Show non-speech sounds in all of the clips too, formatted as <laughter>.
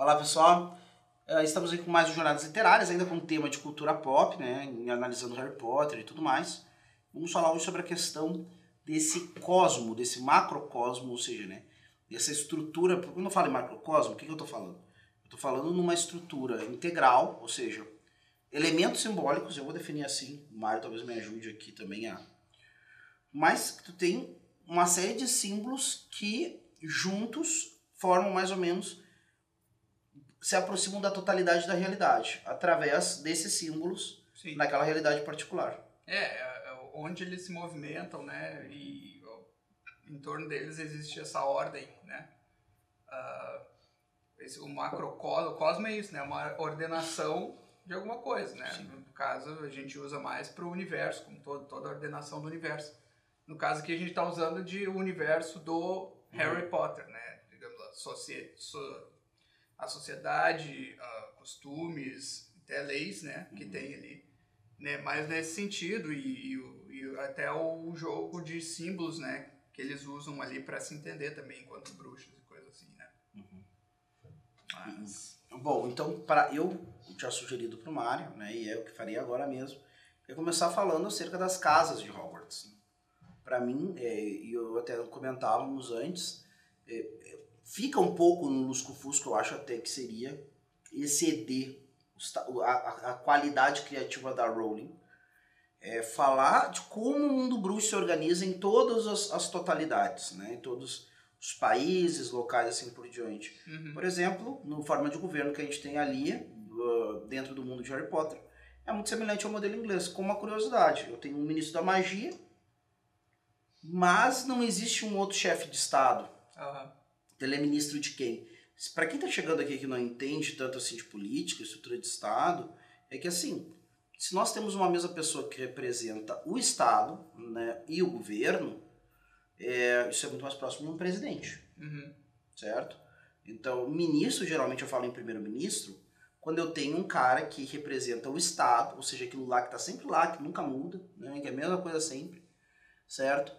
Olá pessoal, uh, estamos aqui com mais um Jornadas Literárias, ainda com o tema de cultura pop, né, analisando Harry Potter e tudo mais. Vamos falar hoje sobre a questão desse cosmo, desse macrocosmo, ou seja, né, dessa estrutura. Quando eu falo em macrocosmo, o que, que eu estou falando? Eu estou falando numa estrutura integral, ou seja, elementos simbólicos, eu vou definir assim, o Mário talvez me ajude aqui também a. Mas tu tem uma série de símbolos que juntos formam mais ou menos se aproximam da totalidade da realidade através desses símbolos Sim. naquela realidade particular. É, é, é onde eles se movimentam, né? E em torno deles existe essa ordem, né? Uh, esse, o macrocosmo, o cosmo é isso, né? Uma ordenação de alguma coisa, né? Sim. No caso, a gente usa mais para o universo, como todo, toda a ordenação do universo. No caso aqui, a gente está usando de o universo do Harry uhum. Potter, né? Digamos, a, socie, so, a sociedade, uh, costumes, até leis, né? Que uhum. tem ali. Né? Mas nesse sentido, e, e, e, até o jogo de símbolos, né? Que eles usam ali para se entender também enquanto bruxos e coisa assim, né? Uhum. Mas... Bom, então, para eu tinha sugerido para o Mário, né? E é o que faria agora mesmo. É começar falando acerca das casas de Hogwarts. Para mim, é, e eu até comentávamos antes, é, fica um pouco no lusco-fusco, eu acho até que seria exceder a, a qualidade criativa da Rowling, é, falar de como o mundo bruxo se organiza em todas as, as totalidades, né? em todos os países, locais assim por diante. Uhum. Por exemplo, no forma de governo que a gente tem ali, uh, dentro do mundo de Harry Potter, é muito semelhante ao modelo inglês. Com uma curiosidade, eu tenho um ministro da magia, mas não existe um outro chefe de Estado. Uhum. Ele é ministro de quem? Para quem está chegando aqui que não entende tanto assim de política, estrutura de Estado, é que assim, se nós temos uma mesma pessoa que representa o Estado né, e o governo, é, isso é muito mais próximo de um presidente. Uhum. Certo? Então, ministro, geralmente eu falo em primeiro-ministro, quando eu tenho um cara que representa o Estado, ou seja, aquilo lá que está sempre lá, que nunca muda, né, que é a mesma coisa sempre, certo?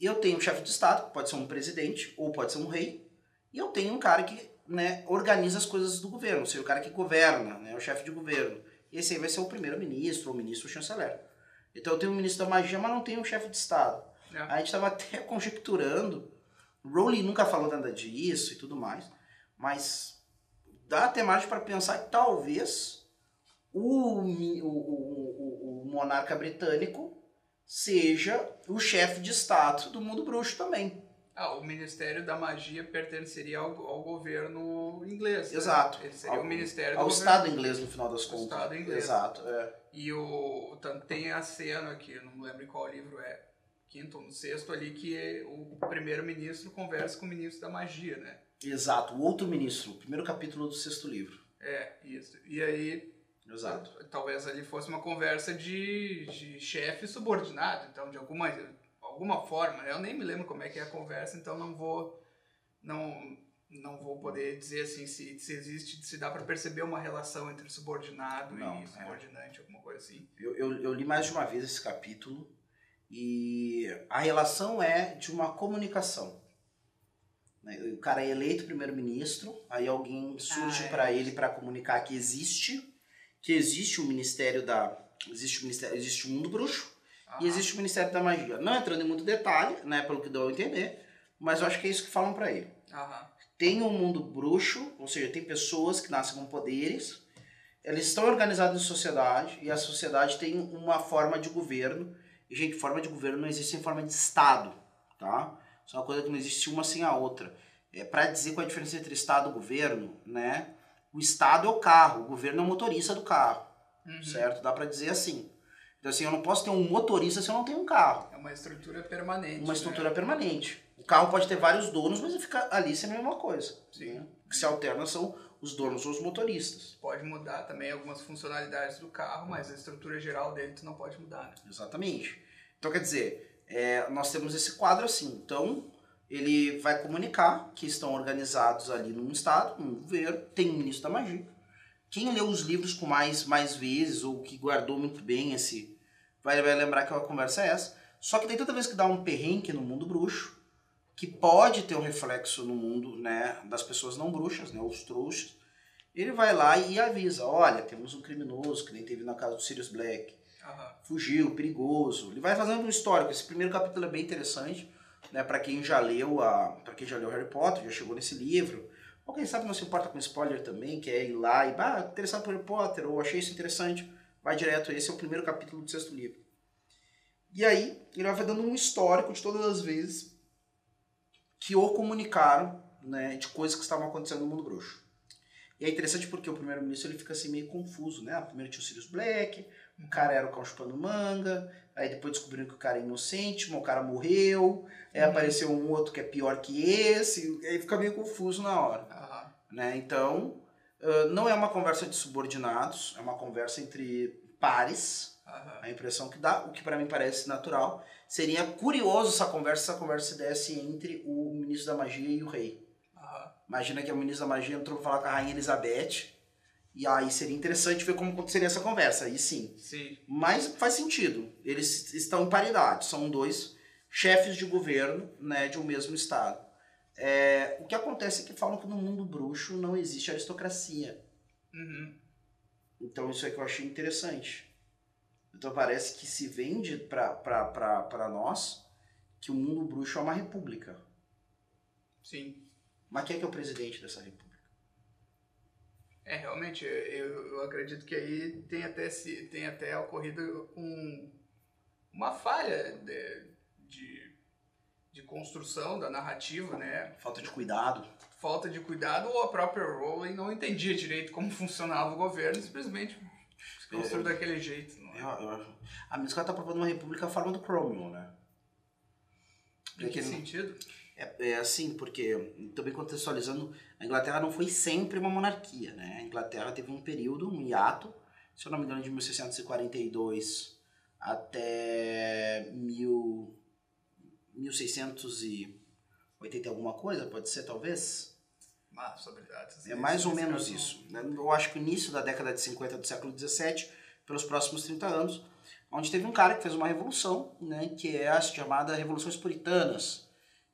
eu tenho um chefe de Estado, que pode ser um presidente ou pode ser um rei, e eu tenho um cara que né, organiza as coisas do governo, ou seja, o cara que governa, né, o chefe de governo. Esse aí vai ser o primeiro-ministro, ou ministro ou chanceler. Então eu tenho um ministro da magia, mas não tenho um chefe de Estado. É. A gente estava até <laughs> conjecturando, Rowling nunca falou nada disso e tudo mais, mas dá até margem para pensar que talvez o, o, o, o monarca britânico seja o chefe de Estado do mundo bruxo também. Ah, o Ministério da Magia pertenceria ao, ao governo inglês. Né? Exato. Né? Ele seria ao, o Ministério ao Estado inglês no final das contas. Estado inglês. Exato. É. E o tem a cena aqui, não lembro qual livro é, quinto ou sexto ali que o primeiro-ministro conversa com o ministro da Magia, né? Exato. O outro ministro, o primeiro capítulo do sexto livro. É isso. E aí Exato. Talvez ali fosse uma conversa de, de chefe subordinado, então de alguma, alguma forma, eu nem me lembro como é que é a conversa, então não vou não não vou poder dizer assim se, se existe, se dá para perceber uma relação entre subordinado não, e é. subordinante, é. alguma coisa assim. Eu, eu, eu li mais de uma vez esse capítulo e a relação é de uma comunicação. Né? O cara é eleito primeiro-ministro, aí alguém surge ah, é. para ele para comunicar que existe que existe o Ministério da existe o Ministério, existe o mundo bruxo e existe o Ministério da Magia. Não entrando em muito detalhe, né, pelo que deu a entender, mas eu acho que é isso que falam para ele. Tem um mundo bruxo, ou seja, tem pessoas que nascem com poderes, eles estão organizados em sociedade e a sociedade tem uma forma de governo. E, gente, forma de governo não existe em forma de Estado, tá? Isso é uma coisa que não existe uma sem a outra. É para dizer qual é a diferença entre Estado e governo, né? O Estado é o carro, o governo é o motorista do carro. Uhum. Certo? Dá para dizer assim. Então, assim, eu não posso ter um motorista se eu não tenho um carro. É uma estrutura permanente. Uma estrutura né? permanente. O carro pode ter vários donos, mas fica ali sem a mesma coisa. Sim. Né? O que se alterna são os donos ou os motoristas. Pode mudar também algumas funcionalidades do carro, mas a estrutura geral dele tu não pode mudar. Né? Exatamente. Então, quer dizer, é, nós temos esse quadro assim. Então, ele vai comunicar que estão organizados ali num estado, num governo, tem um ministro da magia. Quem leu os livros com mais, mais vezes ou que guardou muito bem esse vai, vai lembrar que a conversa é essa. Só que tem toda vez que dá um perrengue no mundo bruxo, que pode ter um reflexo no mundo né, das pessoas não bruxas, né, os trouxas, Ele vai lá e avisa, olha, temos um criminoso, que nem teve na casa do Sirius Black. Fugiu, perigoso. Ele vai fazendo um histórico. Esse primeiro capítulo é bem interessante, né, para quem já leu a, para quem já leu Harry Potter, já chegou nesse livro. Ou quem sabe não se importa com spoiler também, quer ir lá e, ah, interessado por Harry Potter, ou achei isso interessante, vai direto. Esse é o primeiro capítulo do sexto livro. E aí, ele vai dando um histórico de todas as vezes que o comunicaram né, de coisas que estavam acontecendo no mundo bruxo. E é interessante porque o primeiro-ministro ele fica assim meio confuso, né? Primeiro tinha o Sirius Black, o cara era o cão chupando manga, aí depois descobriram que o cara é inocente, mas o cara morreu, aí uhum. apareceu um outro que é pior que esse, aí fica meio confuso na hora. Uhum. Né? Então, não é uma conversa de subordinados, é uma conversa entre pares, uhum. a impressão que dá, o que para mim parece natural. Seria curioso essa conversa, se essa conversa se desse entre o ministro da magia e o rei. Imagina que o ministro da magia entrou para falar com a rainha Elizabeth. E aí seria interessante ver como aconteceria essa conversa. Aí sim. Sim. Mas faz sentido. Eles estão em paridade. São dois chefes de governo né, de um mesmo estado. É, o que acontece é que falam que no mundo bruxo não existe aristocracia. Uhum. Então isso é que eu achei interessante. Então parece que se vende para nós que o mundo bruxo é uma república. Sim. Mas quem é que é o presidente dessa república? É, realmente, eu, eu acredito que aí tem até, tem até ocorrido um, uma falha de, de, de construção da narrativa, né? Falta de cuidado. Falta de cuidado, ou a própria Rowling não entendia direito como funcionava o governo, simplesmente se construiu é, daquele jeito. Não é? eu, eu, a que ela está propondo uma república forma do Cromwell, né? Em que sentido? É, é, assim, porque, também contextualizando, a Inglaterra não foi sempre uma monarquia, né? A Inglaterra teve um período, um hiato, se eu não me engano, de 1642 até mil, 1680 alguma coisa, pode ser talvez? Ah, É mais ou menos isso. Né? Eu acho que o início da década de 50 do século 17, pelos próximos 30 anos, onde teve um cara que fez uma revolução, né, que é a chamada Revoluções Puritanas,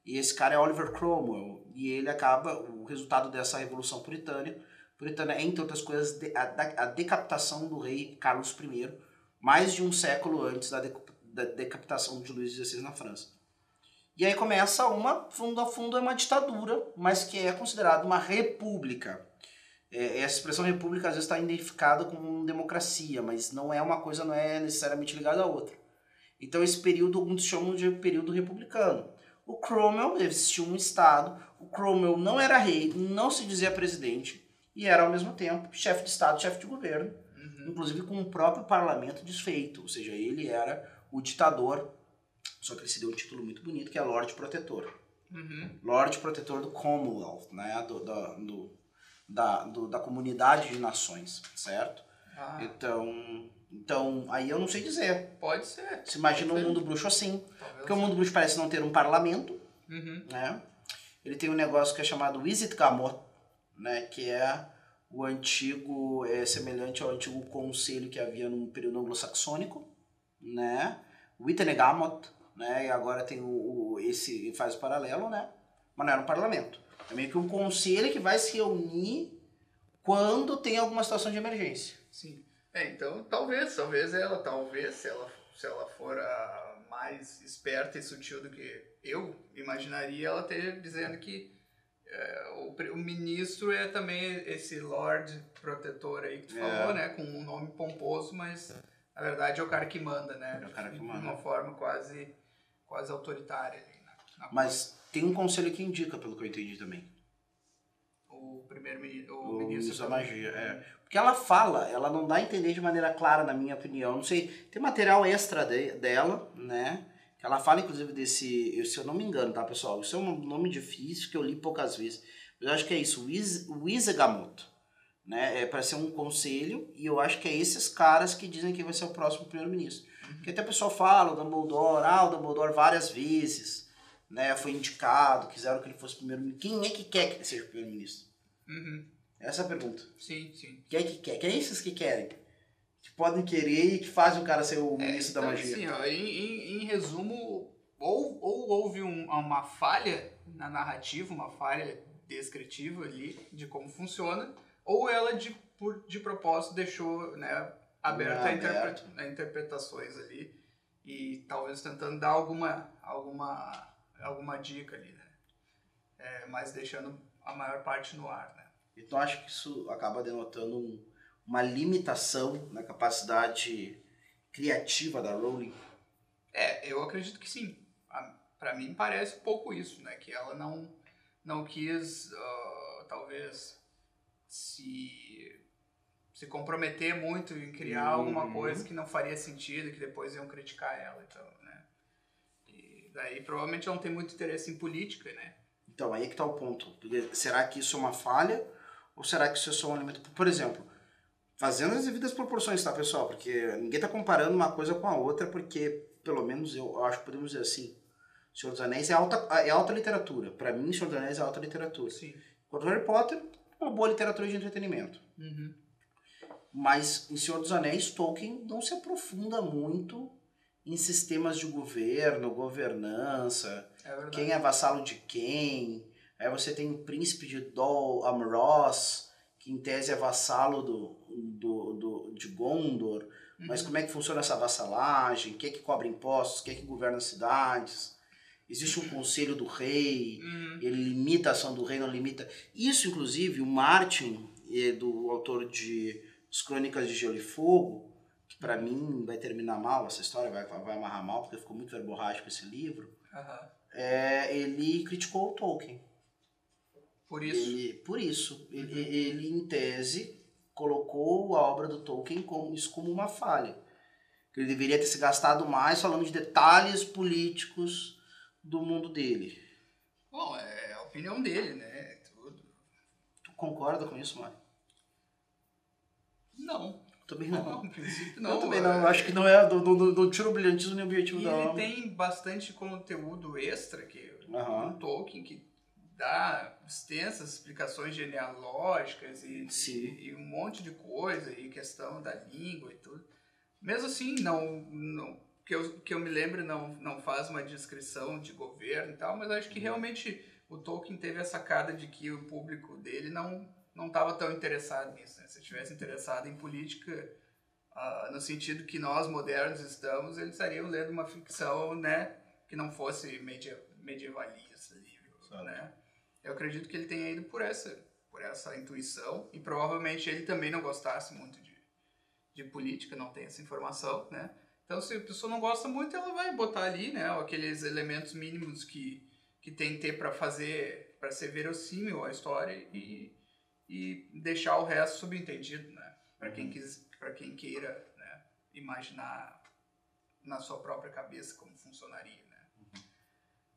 e esse cara é Oliver Cromwell. E ele acaba, o resultado dessa revolução puritana, puritana é, entre outras coisas, a, decapitação do rei Carlos I, mais de um século antes da, da decapitação de Luís XVI na França. E aí começa uma, fundo a fundo, é uma ditadura, mas que é considerada uma república. É, essa expressão república às vezes está identificada com democracia, mas não é uma coisa, não é necessariamente ligada à outra. Então esse período, muitos chamam de período republicano. O Cromwell existiu um Estado, o Cromwell não era rei, não se dizia presidente, e era ao mesmo tempo chefe de Estado, chefe de governo, uhum. inclusive com o próprio parlamento desfeito, ou seja, ele era o ditador, só que ele se deu um título muito bonito, que é Lorde Protetor. Uhum. Lorde Protetor do Commonwealth, né, do, do, do da, do, da comunidade de nações, certo? Ah. Então, então, aí eu não sei dizer. Pode ser. Se imagina um mundo bruxo assim. Porque o mundo bruxo parece não ter um parlamento. Uhum. Né? Ele tem um negócio que é chamado Visitgamot, né? que é o antigo, é semelhante ao antigo conselho que havia no período anglo-saxônico, né? Wittenegamot, né? E agora tem o, o, esse faz o paralelo, né? Mas não era um parlamento. É meio que um conselho que vai se reunir quando tem alguma situação de emergência. Sim. É, então talvez, talvez ela, talvez se ela, se ela for a mais esperta e sutil do que eu imaginaria, ela esteja dizendo que é, o, o, ministro é também esse Lord protetor aí que tu é. falou, né? Com um nome pomposo, mas na verdade é o cara que manda, né? É o cara que manda. De uma forma quase, quase autoritária. Na, na mas tem um conselho que indica, pelo que eu entendi também. O primeiro o, o ministro, da magia, é. Porque ela fala, ela não dá a entender de maneira clara, na minha opinião. Não sei, tem material extra de, dela, né? Ela fala, inclusive, desse. Se eu não me engano, tá, pessoal? Isso é um nome difícil que eu li poucas vezes. Mas eu acho que é isso, Wisegamoto. Né? É para ser um conselho, e eu acho que é esses caras que dizem que vai ser o próximo primeiro-ministro. Porque até o pessoal fala, o Dumbledore, ah, o Dumbledore várias vezes né, foi indicado, quiseram que ele fosse primeiro-ministro. Quem é que quer que ele seja primeiro-ministro? Uhum. Essa é a pergunta. Sim, sim. Quem é que quer? Quem é esses que querem? Que podem querer e que fazem o cara ser o é, ministro então, da magia. Sim, ó, em, em, em, resumo, ou, ou houve um, uma falha na narrativa, uma falha descritiva ali de como funciona, ou ela de, por, de propósito deixou né, aberta a, interpre a interpretações ali e talvez tentando dar alguma, alguma, alguma dica ali, né? É, mas deixando a maior parte no ar, né? Então acho que isso acaba denotando um, uma limitação na capacidade criativa da Rowling? É, eu acredito que sim. Para mim parece um pouco isso, né? Que ela não, não quis, uh, talvez, se, se comprometer muito em criar uhum. alguma coisa que não faria sentido, que depois iam criticar ela, então, né? E daí provavelmente ela não tem muito interesse em política, né? Então, aí é que está o ponto. Será que isso é uma falha ou será que isso é só um elemento... Por exemplo, fazendo as devidas proporções, tá, pessoal? Porque ninguém está comparando uma coisa com a outra, porque, pelo menos eu, acho que podemos dizer assim, Senhor dos Anéis é alta, é alta literatura. Para mim, Senhor dos Anéis é alta literatura. Sim. Enquanto Harry Potter, uma boa literatura de entretenimento. Uhum. Mas em Senhor dos Anéis, Tolkien não se aprofunda muito em sistemas de governo, governança, é quem é vassalo de quem. Aí você tem o príncipe de Dol Amroth, que em tese é vassalo do, do, do, de Gondor. Uhum. Mas como é que funciona essa vassalagem? Quem é que cobra impostos? Quem é que governa as cidades? Existe um conselho do rei, uhum. ele limita a ação do rei, não limita. Isso, inclusive, o Martin, é do autor de As Crônicas de Gelo e Fogo, que para mim vai terminar mal essa história, vai, vai amarrar mal, porque ficou muito verborrágico esse livro. Uhum. É, ele criticou o Tolkien. Por isso? Ele, por isso. Uhum. Ele, ele, em tese, colocou a obra do Tolkien como, isso como uma falha. Ele deveria ter se gastado mais falando de detalhes políticos do mundo dele. Bom, é a opinião dele, né? Concorda com isso, Mário? Não. Também não. <laughs> não, não. Eu também não. Eu acho que não é do, do, do tiro brilhantismo nem objetivo e da ele obra. tem bastante conteúdo extra que Uhum. o Tolkien que dá extensas explicações genealógicas e, e, e, um monte de coisa e questão da língua e tudo. Mesmo assim, não, não que eu, que eu me lembro não, não faz uma descrição de governo e tal, mas acho que realmente o Tolkien teve a sacada de que o público dele não não estava tão interessado nisso. Né? Se estivesse interessado em política uh, no sentido que nós modernos estamos, eles estariam lendo uma ficção, né, que não fosse media, medievalista, livro, né? Eu acredito que ele tenha ido por essa, por essa intuição e provavelmente ele também não gostasse muito de, de política, não tem essa informação, né? Então, se a pessoa não gosta muito, ela vai botar ali, né, aqueles elementos mínimos que, que tem que ter para fazer, para ser verossímil a história e, e deixar o resto subentendido, né? Para quem, quis, quem queira né, imaginar na sua própria cabeça como funcionaria, né? Uhum.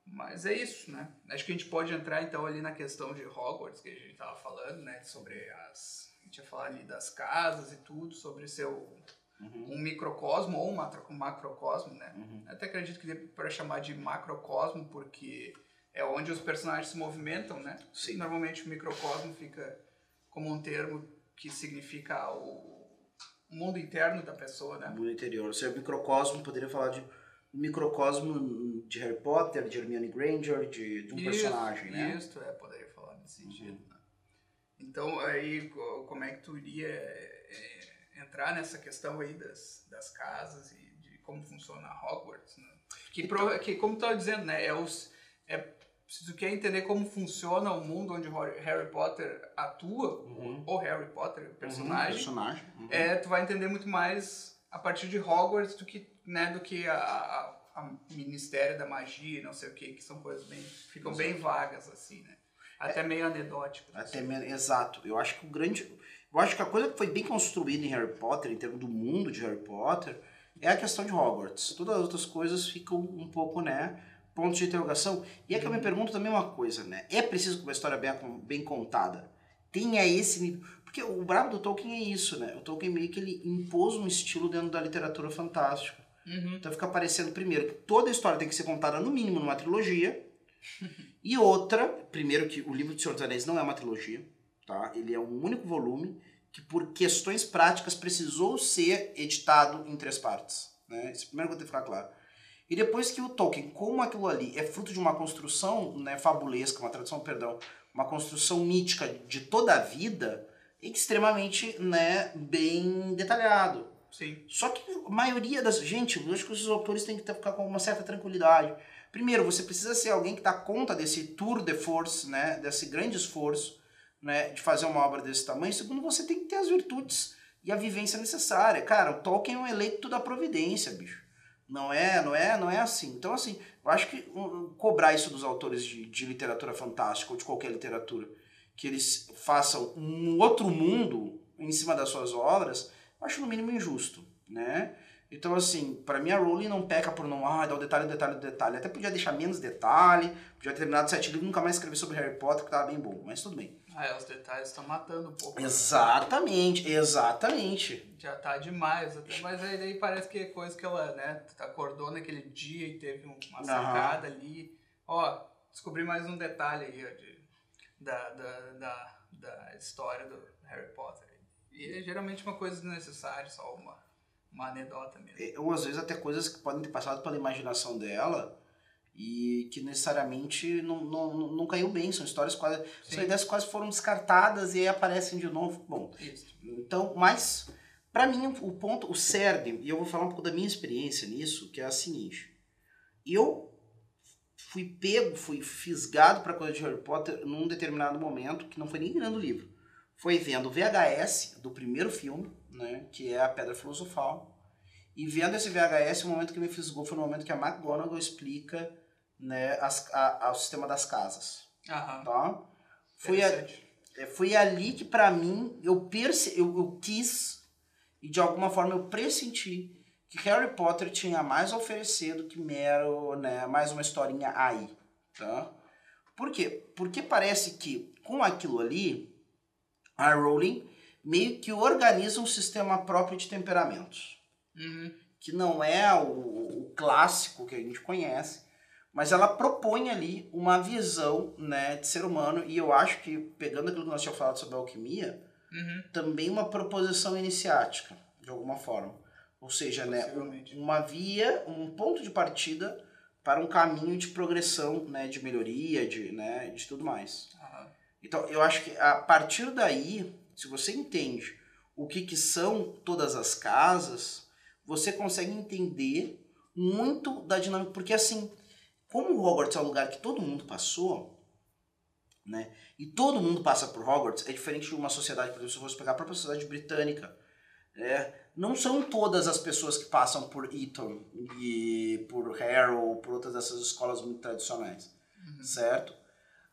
Mas é isso, né? Acho que a gente pode entrar então ali na questão de Hogwarts que a gente estava falando, né? Sobre as... A gente ia falar ali das casas e tudo, sobre seu... Uhum. um microcosmo ou um macrocosmo, né? Uhum. Até acredito que dê para chamar de macrocosmo porque é onde os personagens se movimentam, né? Sim. Normalmente o microcosmo fica como um termo que significa o mundo interno da pessoa, né? O mundo interior. Se é microcosmo, poderia falar de microcosmo de Harry Potter, de Hermione Granger, de, de um isso, personagem, né? Isso, é, poderia falar nesse sentido. Uhum. Né? Então, aí, como é que tu iria é, entrar nessa questão aí das, das casas e de como funciona Hogwarts, né? Que, então, que como tu tá dizendo, né, é os... É, se tu quer entender como funciona o mundo onde Harry Potter atua, uhum. ou Harry Potter, o personagem, uhum, personagem. Uhum. É, tu vai entender muito mais a partir de Hogwarts do que, né, do que a, a, a Ministério da Magia, não sei o que, que são coisas bem, ficam Exato. bem vagas assim, né? Até é, meio anedótico. Até meio, exato. Eu acho que o grande, eu acho que a coisa que foi bem construída em Harry Potter, em termos do mundo de Harry Potter, é a questão de Hogwarts. Todas as outras coisas ficam um pouco, né, pontos de interrogação. E é que eu me pergunto também uma coisa, né? É preciso uma história bem, bem contada tenha esse nível. Porque o brabo do Tolkien é isso, né? O Tolkien meio que ele impôs um estilo dentro da literatura fantástica. Uhum. Então fica parecendo, primeiro, que toda a história tem que ser contada no mínimo numa trilogia. <laughs> e outra, primeiro que o livro do Senhor dos Anéis não é uma trilogia, tá? Ele é um único volume que por questões práticas precisou ser editado em três partes. Né? Isso é primeiro que eu tenho que ficar claro. E depois que o Tolkien, como aquilo ali é fruto de uma construção né, fabulesca, uma tradução, perdão, uma construção mítica de toda a vida, extremamente, né, bem detalhado. Sim. Só que a maioria das. Gente, eu acho que os autores têm que ficar com uma certa tranquilidade. Primeiro, você precisa ser alguém que dá conta desse tour de force, né? Desse grande esforço, né? De fazer uma obra desse tamanho. Segundo, você tem que ter as virtudes e a vivência necessária. Cara, o Tolkien é um eleito da providência, bicho. Não é, não é, não é assim. Então, assim, eu acho que cobrar isso dos autores de, de literatura fantástica ou de qualquer literatura, que eles façam um outro mundo em cima das suas obras, eu acho no mínimo injusto, né? Então, assim, para mim a Rowling não peca por não ah, dar o detalhe, o detalhe, o detalhe. Até podia deixar menos detalhe, podia ter terminado sete livros nunca mais escrever sobre Harry Potter, que tava bem bom, mas tudo bem. Ah, é, os detalhes estão matando um pouco. Né? Exatamente, né? exatamente. Já tá demais, até, mas aí daí parece que é coisa que ela, né, acordou naquele dia e teve uma sacada uhum. ali. Ó, descobri mais um detalhe aí, ó, de, da, da, da, da história do Harry Potter. E é geralmente uma coisa desnecessária, só uma uma anedota mesmo. É, ou às vezes até coisas que podem ter passado pela imaginação dela e que necessariamente não, não, não caiu bem. São histórias quase. Sim. São ideias quase foram descartadas e aí aparecem de novo. Bom, Isso. então, mas para mim o ponto, o cerne, e eu vou falar um pouco da minha experiência nisso, que é a seguinte. Eu fui pego, fui fisgado para coisa de Harry Potter num determinado momento, que não foi nem virando livro. Foi vendo o VHS do primeiro filme, né, que é a Pedra Filosofal. E vendo esse VHS, o momento que me fisgou foi no momento que a McGonagall explica né, as, a, a, o sistema das casas. Aham. Tá? Foi, a, é, foi ali que, para mim, eu, perce, eu, eu quis e de alguma forma eu pressenti que Harry Potter tinha mais a oferecer do que mero, né, mais uma historinha aí, tá? Por quê? Porque parece que com aquilo ali, a Rowling meio que organiza um sistema próprio de temperamentos. Uhum. Que não é o, o, clássico que a gente conhece, mas ela propõe ali uma visão né, de ser humano, e eu acho que, pegando aquilo que nós tínhamos falado sobre a alquimia, uhum. também uma proposição iniciática, de alguma forma. Ou seja, né, uma via, um ponto de partida para um caminho de progressão, né, de melhoria, de, né, de tudo mais. Uhum. Então, eu acho que a partir daí, se você entende o que, que são todas as casas, você consegue entender muito da dinâmica. Porque assim, como Hogwarts é um lugar que todo mundo passou, né? E todo mundo passa por Hogwarts, é diferente de uma sociedade, por exemplo, se eu fosse pegar a própria sociedade britânica. É, não são todas as pessoas que passam por Eton e por Harrow, por outras dessas escolas muito tradicionais, uhum. certo?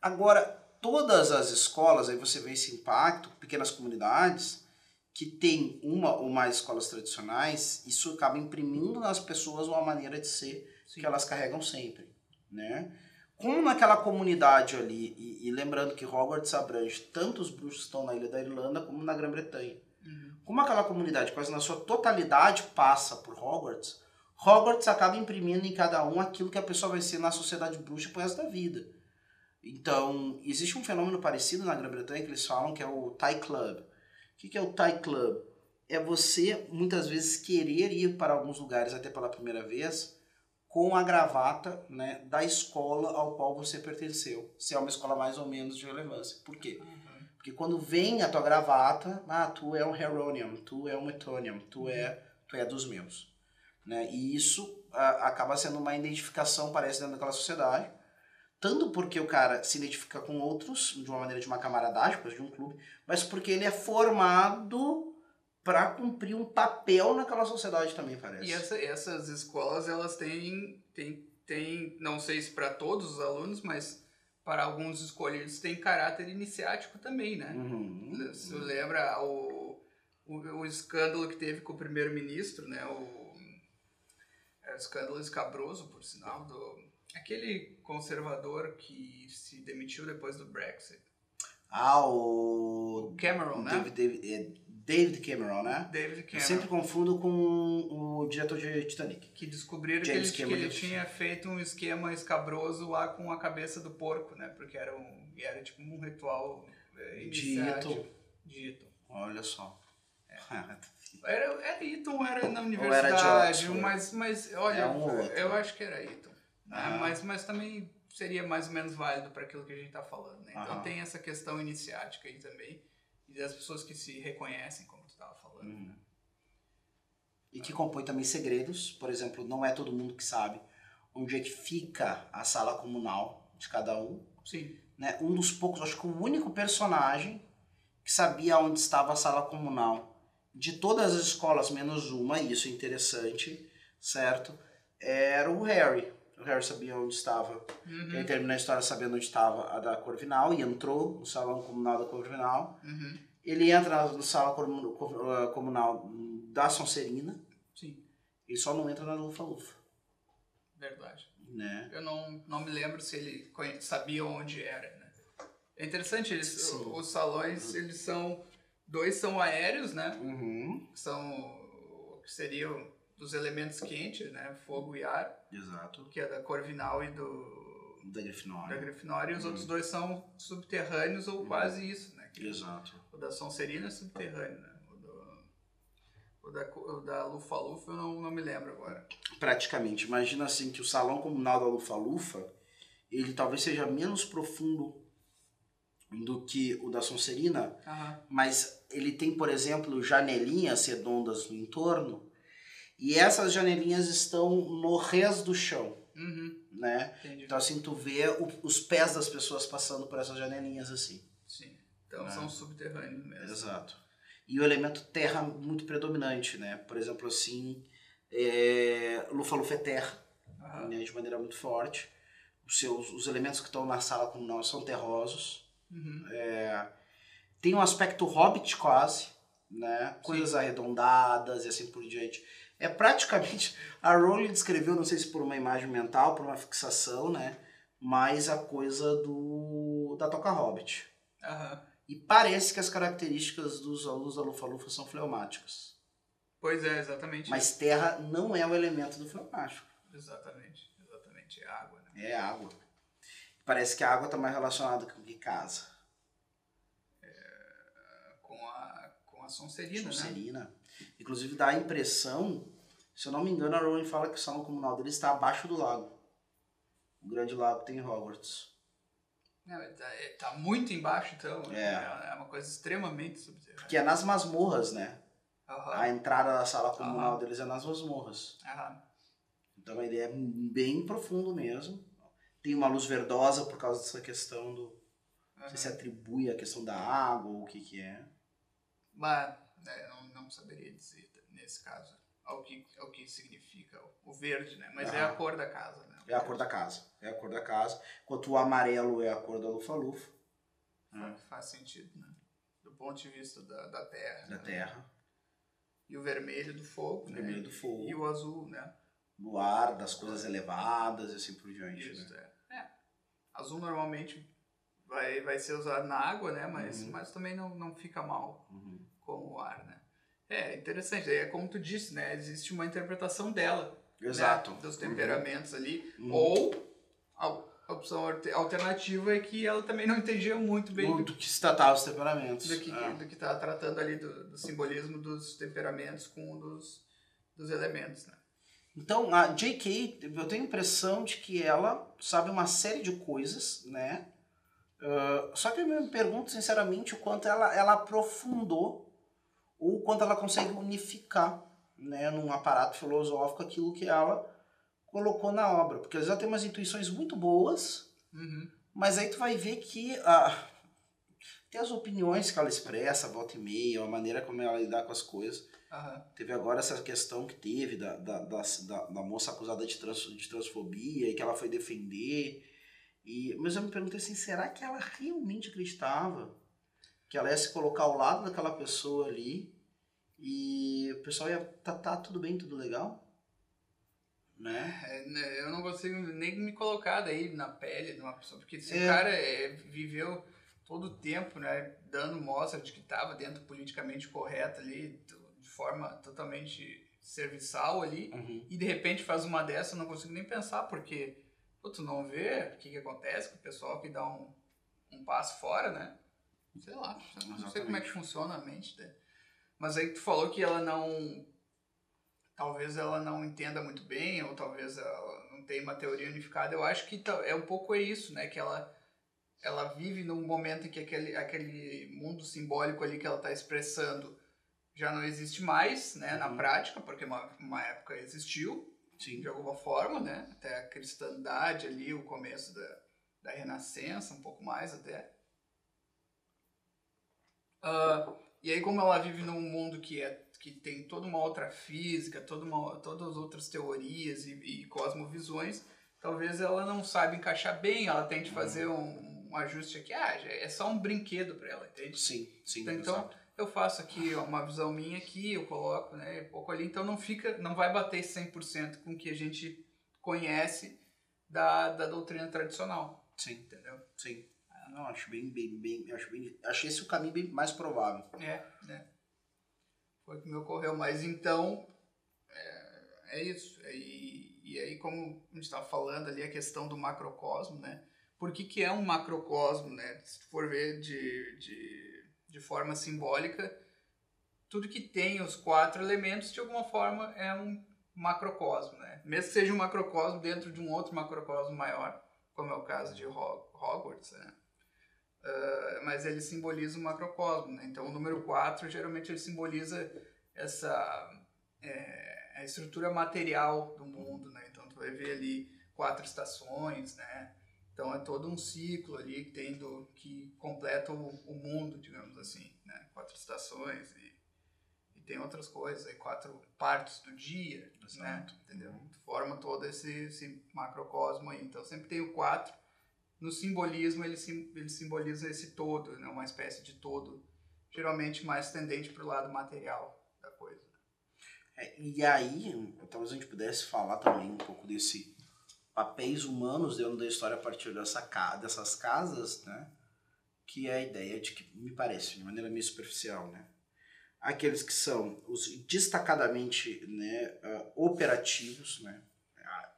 Agora, todas as escolas, aí você vê esse impacto, pequenas comunidades, que tem uma ou mais escolas tradicionais, isso acaba imprimindo nas pessoas uma maneira de ser Sim. que elas carregam sempre, né? Como naquela comunidade ali, e, e, lembrando que Hogwarts abrange tanto os bruxos que estão na Ilha da Irlanda como na Grã-Bretanha. Uhum. Como aquela comunidade quase na sua totalidade passa por Hogwarts, Hogwarts acaba imprimindo em cada um aquilo que a pessoa vai ser na sociedade bruxa pro resto da vida. Então, existe um fenômeno parecido na Grã-Bretanha que eles falam que é o Thai Club. O que é o Thai Club? É você, muitas vezes, querer ir para alguns lugares até pela primeira vez com a gravata né, da escola ao qual você pertenceu. Se é uma escola mais ou menos de relevância. Por quê? Uhum. Porque quando vem a tua gravata, ah, tu é um Heronium, tu é um Etonium, tu é, tu é dos meus. Né? E isso a, acaba sendo uma identificação, parece, dentro daquela sociedade tanto porque o cara se identifica com outros de uma maneira de uma camaradagem, de um clube, mas porque ele é formado para cumprir um papel naquela sociedade também, parece. E essa, essas escolas, elas têm, têm, têm não sei se para todos os alunos, mas para alguns escolhidos tem caráter iniciático também, né? Uhum. Você lembra o, o, o, escândalo que teve com o primeiro-ministro, né? O, é o escândalo escabroso, por sinal, do Aquele conservador que se demitiu depois do Brexit. Ah, o. Cameron, né? David, David, é David Cameron, né? David Cameron. Eu sempre confundo com o diretor de Titanic. Que descobriram James que ele, que ele tinha feito um esquema escabroso lá com a cabeça do porco, né? Porque era, um, era tipo um ritual é, Dito. Dito. Olha só. É. era, era Eton, era na universidade, era mas, mas olha, é um eu acho que era Eton. Né? Mas, mas também seria mais ou menos válido para aquilo que a gente está falando. Né? Então tem essa questão iniciática aí também, e das pessoas que se reconhecem, como tu estava falando. Uhum. Né? E que compõe também segredos, por exemplo, não é todo mundo que sabe onde é que fica a sala comunal de cada um. Sim. Né? Um dos poucos, acho que o único personagem que sabia onde estava a sala comunal de todas as escolas, menos uma, e isso é interessante, certo? Era o Harry. O Harry sabia onde estava. Uhum. Ele terminou a história sabendo onde estava a da Corvinal e entrou no salão comunal da Corvinal. Uhum. Ele entra no salão comunal da Sonserina. Sim. Ele só não entra na Lufa-Lufa. Verdade. Né? Eu não, não me lembro se ele sabia onde era, né? É interessante, eles, os salões, eles são... Dois são aéreos, né? Uhum. São... Que seriam dos elementos quentes, né? Fogo e ar. Exato. Que é da Corvinal e do... Da Grifinória. Da Grifinória. E os uhum. outros dois são subterrâneos ou uhum. quase isso, né? Que Exato. O da Sonserina é subterrâneo, né? O, do, o da, o da Lufa-Lufa eu não, não me lembro agora. Praticamente. Imagina assim que o salão comunal da Lufa-Lufa, ele talvez seja menos profundo do que o da Sonserina, uhum. mas ele tem, por exemplo, janelinhas redondas no entorno e essas janelinhas estão no res do chão. Uhum. Né? Entendi. Então assim, tu vê o, os pés das pessoas passando por essas janelinhas assim. Sim. Então né? são subterrâneos mesmo. Exato. E o elemento terra muito predominante, né? Por exemplo, assim, é... Lufa-Lufa é terra, uhum. né? de maneira muito forte. Os, seus, os elementos que estão na sala comunal são terrosos. Uhum. É... Tem um aspecto hobbit quase, né? Coisas Sim. arredondadas e assim por diante. É praticamente. A Rowling descreveu, não sei se por uma imagem mental, por uma fixação, né? Mas a coisa do da Toca Hobbit. Uhum. E parece que as características dos alunos da Lufa-Lufa são fleumáticas. Pois é, exatamente. Mas terra não é o elemento do fleumático. Exatamente, exatamente. É água, né? É água. Parece que a água está mais relacionada com que casa. É, com a, com a Sonserina, Sonserina. né? Inclusive dá a impressão, se eu não me engano, a Rowling fala que o salão comunal dele está abaixo do lago. O grande lago tem Hogwarts. Não, tá, muito embaixo, então. É. é uma coisa extremamente subterrânea. Porque é nas masmorras, né? Uhum. A entrada da sala comunal uhum. deles é nas masmorras. Uhum. Então ideia é bem profundo mesmo. Tem uma luz verdosa por causa dessa questão do. Não sei se atribui a questão da água ou o que que é. Mas é, não, saberia dizer nesse caso ao que, ao que significa o verde, né? Mas é a cor da casa, né? É a cor da casa. É a cor da casa. Enquanto o amarelo é a cor da lufa-lufa. Faz, faz sentido, né? Do ponto de vista da, da terra. Da né? terra. E o vermelho do fogo, o né? vermelho do fogo. E o azul, né? Do ar, das coisas elevadas e assim por diante. Isso, né? é. é. Azul normalmente vai, vai ser usado na água, né? Mas, uhum. mas também não, não fica mal uhum. com o ar, né? É interessante. É como tu disse, né? Existe uma interpretação dela. Exato. Né? Dos temperamentos uhum. ali. Uhum. Ou a opção alternativa é que ela também não entendia muito bem do, do que se tratava os temperamentos. Do que é. do que está tratando ali do, do, simbolismo dos temperamentos com um dos, dos elementos, né? Então, a J.K., eu tenho a impressão de que ela sabe uma série de coisas, né? Uh, só que eu me pergunto sinceramente o quanto ela, ela aprofundou ou o quanto ela consegue unificar né, num aparato filosófico aquilo que ela colocou na obra. Porque ela tem umas intuições muito boas, uhum. mas aí tu vai ver que ah, tem as opiniões que ela expressa, volta e meia, a maneira como ela lidar com as coisas. Uhum. Teve agora essa questão que teve da, da, da, da, da moça acusada de, trans, de transfobia e que ela foi defender. E, mas eu me perguntei assim, será que ela realmente acreditava que ela ia se colocar ao lado daquela pessoa ali e o pessoal ia tá, tá tudo bem, tudo legal? Né? É, né, eu não consigo nem me colocar daí na pele de uma pessoa, porque se é. cara é, viveu todo o tempo, né, dando mostra de que estava dentro politicamente correto ali, de forma totalmente serviçal ali, uhum. e de repente faz uma dessa, eu não consigo nem pensar, porque pô, tu não vê o que, que acontece com o pessoal que dá um, um passo fora, né? Sei lá, não Exatamente. sei como é que funciona a mente dele. Mas aí tu falou que ela não talvez ela não entenda muito bem, ou talvez ela não tenha uma teoria unificada. Eu acho que é um pouco é isso, né? Que ela ela vive num momento em que aquele, aquele mundo simbólico ali que ela está expressando já não existe mais, né, uhum. na prática, porque uma, uma época existiu, Sim. de alguma forma, né, até a cristandade ali, o começo da, da renascença, um pouco mais até. Uh, e aí como ela vive num mundo que é que tem toda uma outra física, toda uma, todas as outras teorias e, e cosmovisões, talvez ela não saiba encaixar bem, ela tente fazer um, um ajuste aqui, ah, é só um brinquedo para ela, entende? Sim, sim. Então, então eu faço aqui uma visão minha aqui, eu coloco, né, um pouco ali, então não fica, não vai bater 100% com o que a gente conhece da, da doutrina tradicional. Sim. Entendeu? Sim. Não, acho bem, bem, bem, acho bem, acho esse o caminho bem mais provável. É, né? Foi o que me ocorreu, mas então, é, é isso. E, e aí, como a gente estava falando ali, a questão do macrocosmo, né? Por que, que é um macrocosmo, né? Se for ver de, de, de forma simbólica, tudo que tem os quatro elementos, de alguma forma, é um macrocosmo, né? Mesmo que seja um macrocosmo dentro de um outro macrocosmo maior, como é o caso de Hogwarts, né? Uh, mas ele simboliza o macrocosmo, né? Então o número 4 geralmente ele simboliza essa é, a estrutura material do mundo, né? Então tu vai ver ali quatro estações, né? Então é todo um ciclo ali que tem do, que completa o, o mundo, digamos assim, né? Quatro estações e, tem outras coisas, aí quatro partes do dia? Exato. né? Entendeu? Forma todo esse, esse macrocosmo aí. Então sempre tem o quatro. No simbolismo ele, sim, ele simboliza esse todo, né? Uma espécie de todo, geralmente mais tendente para o lado material da coisa. É, e aí, talvez a gente pudesse falar também um pouco desse papéis humanos dentro da história a partir dessa, dessas casas, né? Que é a ideia de que, me parece, de maneira meio superficial, né? Aqueles que são os destacadamente né, uh, operativos, né?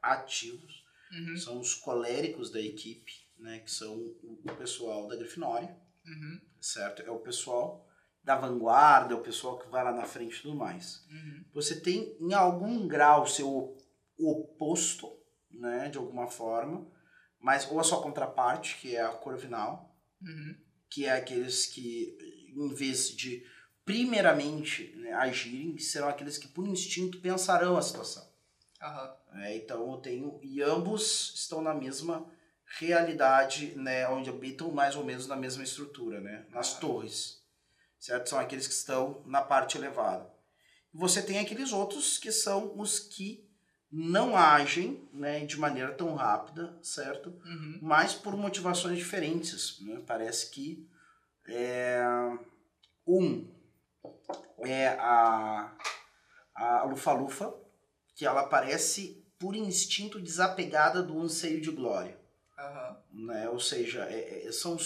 Ativos, uhum. são os coléricos da equipe, né? Que são o, o pessoal da Grifinória, uhum. certo? É o pessoal da vanguarda, é o pessoal que vai lá na frente e tudo mais. Uhum. Você tem, em algum grau, seu oposto, né, de alguma forma, mas ou a sua contraparte, que é a Corvinal, uhum. que é aqueles que, em vez de primeiramente né, agirem, serão aqueles que por instinto pensarão a situação. Uhum. É, então eu tenho e ambos estão na mesma realidade, né, onde habitam mais ou menos na mesma estrutura, né, nas torres, certo? São aqueles que estão na parte elevada. Você tem aqueles outros que são os que não agem né, de maneira tão rápida, certo? Uhum. Mas por motivações diferentes. Né? Parece que é, um é a, a Lufa-Lufa, que ela parece por instinto desapegada do anseio de glória. Uhum. Né? Ou seja, é, é, são,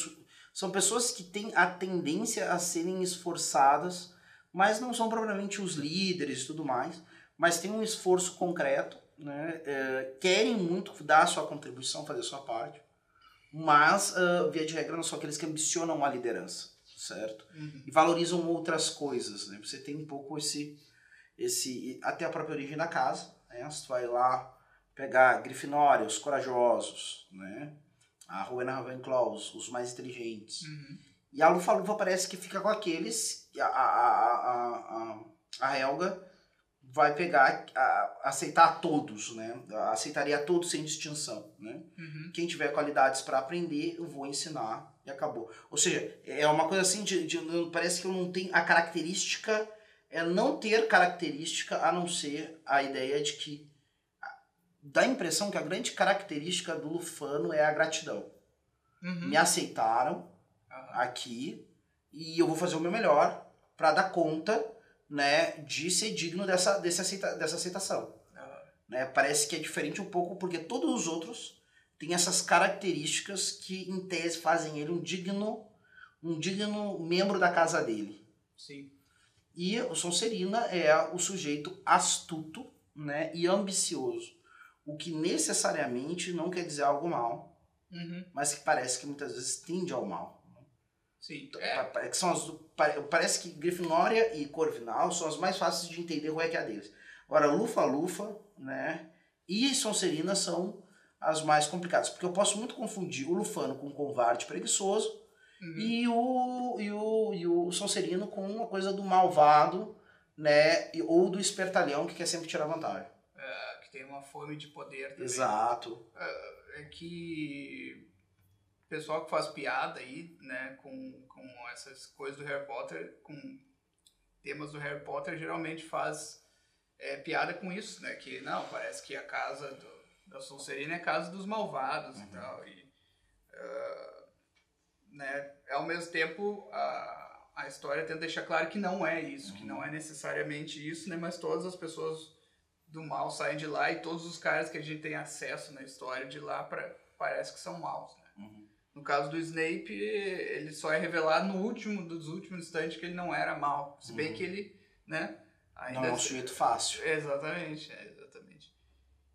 são pessoas que têm a tendência a serem esforçadas, mas não são propriamente os líderes e tudo mais mas tem um esforço concreto, né? É, querem muito dar a sua contribuição, fazer a sua parte, mas, uh, via de regra, não são aqueles que ambicionam a liderança, certo? Uhum. E valorizam outras coisas, né? Você tem um pouco esse, esse até a própria origem da casa, né? Você vai lá pegar Grifinória, os corajosos, né? A Rowena Ravenclaw, os, os mais inteligentes. Uhum. E a Lufa-Lufa parece que fica com aqueles, a, a, a, a, a Helga vai pegar, a, aceitar todos, né? Aceitaria todos sem distinção, né? Uhum. Quem tiver qualidades para aprender, eu vou ensinar e acabou. Ou seja, é uma coisa assim de, de, parece que eu não tenho a característica é não ter característica a não ser a ideia de que dá a impressão que a grande característica do Lufano é a gratidão. Uhum. Me aceitaram uhum. aqui e eu vou fazer o meu melhor para dar conta né, de ser digno dessa, dessa, aceita, dessa aceitação. Ah. Né? Parece que é diferente um pouco porque todos os outros têm essas características que, em tese, fazem ele um digno, um digno membro da casa dele. Sim. E o Sonserina é o sujeito astuto né, e ambicioso, o que necessariamente não quer dizer algo mal, uhum. mas que parece que muitas vezes tende ao mal. Sim. É. Que são as, parece que Grifinória e Corvinal são as mais fáceis de entender qual é que é a deles. Agora, Lufa-Lufa né, e Sonserina são as mais complicadas. Porque eu posso muito confundir o Lufano com um covarde preguiçoso uhum. e, o, e, o, e o Sonserino com uma coisa do malvado, né? Ou do espertalhão que quer sempre tirar vantagem. Tem uma fome de poder também. Exato. É, é que o pessoal que faz piada aí, né, com, com essas coisas do Harry Potter, com temas do Harry Potter, geralmente faz é, piada com isso, né? Que não, parece que a casa do, da Sonserina é a casa dos malvados uhum. e tal. E, uh, né, ao mesmo tempo, a, a história tenta deixar claro que não é isso, uhum. que não é necessariamente isso, né? Mas todas as pessoas do mal saem de lá e todos os caras que a gente tem acesso na história de lá pra, parece que são maus, né? Uhum. No caso do Snape, ele só é revelado no último dos últimos instantes que ele não era mal. Se bem uhum. que ele, né? Ainda não é um sujeito fácil. Exatamente, é, exatamente.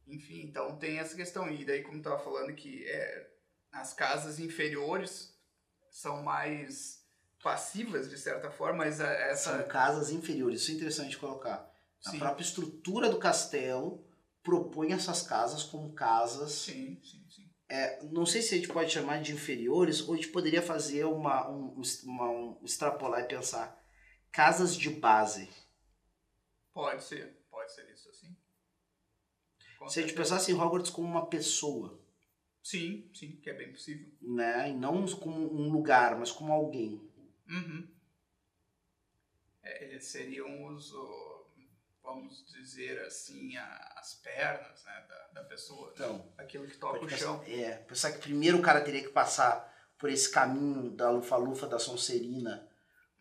Enfim, então tem essa questão. E daí, como estava falando, que é, as casas inferiores são mais passivas, de certa forma, mas essa... São casas inferiores, isso é interessante colocar. Sim. A própria estrutura do castelo propõe essas casas como casas... Sim, sim, sim é, não sei se a gente pode chamar de inferiores ou a gente poderia fazer uma, um, uma, um extrapolar e pensar casas de base. Pode ser, pode ser isso assim. Com se a gente pensasse em Hogwarts como uma pessoa. Sim, sim, que é bem possível. Né? E não como um lugar, mas como alguém. Uhum. É, eles seriam os, vamos dizer assim, a, as pernas né, da, da pessoa. Né? Então, aquilo que toca o chão. É, pensar que primeiro o cara teria que passar por esse caminho da lufa-lufa da Sonserina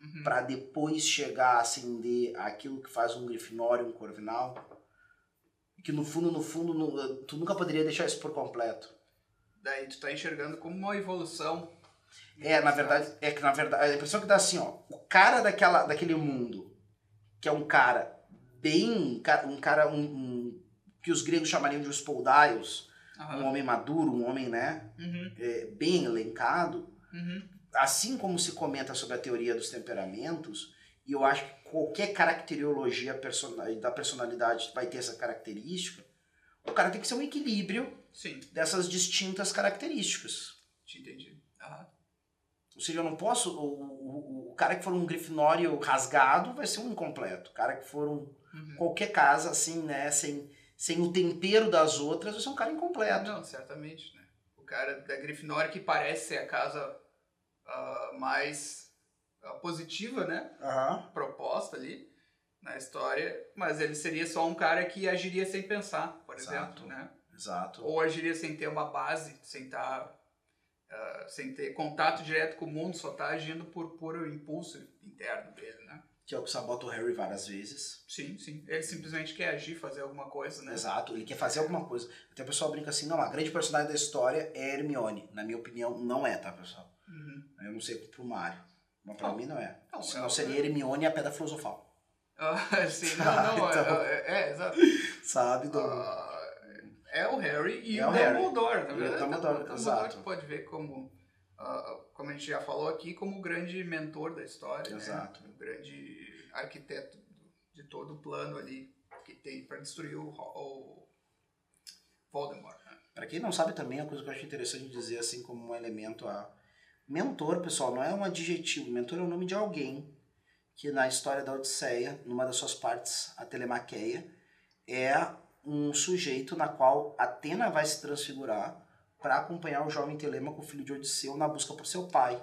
uhum. para depois chegar a acender aquilo que faz um Grifinório um Corvinal. Que no fundo, no fundo, no, tu nunca poderia deixar isso por completo. Daí tu tá enxergando como uma evolução. É, na verdade, é que na verdade, a impressão que dá assim, ó, o cara daquela, daquele mundo, que é um cara bem. Um cara. Um, um que os gregos chamariam de Spoldaios, uhum. um homem maduro, um homem, né? Uhum. É, bem elencado. Uhum. Assim como se comenta sobre a teoria dos temperamentos, e eu acho que qualquer caracteriologia da personalidade vai ter essa característica, o cara tem que ser um equilíbrio Sim. dessas distintas características. Te entendi. Ou seja, eu não posso. O, o, o, cara que for um grifinório rasgado vai ser um incompleto. O cara que for um. Uhum. qualquer casa, assim, né, sem, sem o tempero das outras, vai ser um cara incompleto. Não, certamente, né? O cara da grifinória que parece ser a casa uh, mais uh, positiva, né? Uhum. Proposta ali na história, mas ele seria só um cara que agiria sem pensar, por Exato. exemplo, né? Exato. Ou agiria sem ter uma base, sem estar tá uh, sem ter contato direto com o mundo, só tá agindo por puro impulso interno dele, né? Que é o que sabota o Harry várias vezes. Sim, sim. Ele simplesmente quer agir, fazer alguma coisa, né? Exato, ele quer fazer alguma coisa. Até o pessoal brinca assim, não, a grande personagem da história é Hermione. Na minha opinião, não é, tá, pessoal? Uhum. Eu não sei pro Mario. Mas pra mim não é. Não, Senão é, seria Hermione e a Pedra Filosofal. Ah, <laughs> sim, não, não, <laughs> então, é, é, é, exato. Sabe, do... Uh, é o Harry e é o Dumbledore, na verdade. O Dumbledore, exato. pode ver como uh, como a gente já falou aqui, como o grande mentor da história, né? Exato. Né? o grande arquiteto de todo o plano ali que tem para destruir o, o Voldemort. Né? Para quem não sabe também, a coisa que eu acho interessante dizer assim como um elemento a mentor, pessoal, não é um adjetivo, mentor é o nome de alguém que na história da Odisseia, numa das suas partes, a Telemaqueia, é um sujeito na qual Atena vai se transfigurar para acompanhar o jovem Telêmaco, filho de Odisseu, na busca por seu pai.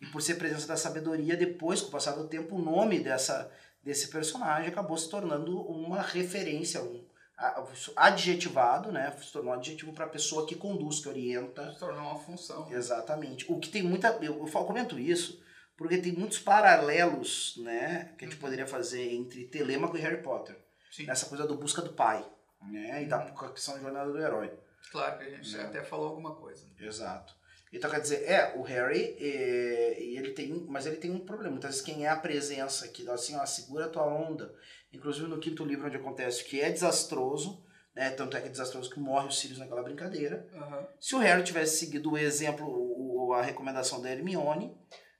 E por ser presença da sabedoria, depois, com o passar do tempo, o nome dessa, desse personagem acabou se tornando uma referência, um adjetivado, né? Se tornou um adjetivo para a pessoa que conduz, que orienta. Se tornou uma função. Exatamente. O que tem muita. Eu, eu comento isso porque tem muitos paralelos, né? Que a gente uhum. poderia fazer entre Telêmaco e Harry Potter. Sim. Essa coisa do busca do pai, né? E da uhum. questão da jornada do herói. Claro que a gente né? até falou alguma coisa. Exato. Então quer dizer, é, o Harry, é, ele tem, mas ele tem um problema. Muitas vezes quem é a presença que assim, ó, segura a tua onda. Inclusive no quinto livro onde acontece que é desastroso, né? Tanto é que é desastroso que morre o Sirius naquela brincadeira. Uhum. Se o Harry tivesse seguido o exemplo, o, a recomendação da Hermione,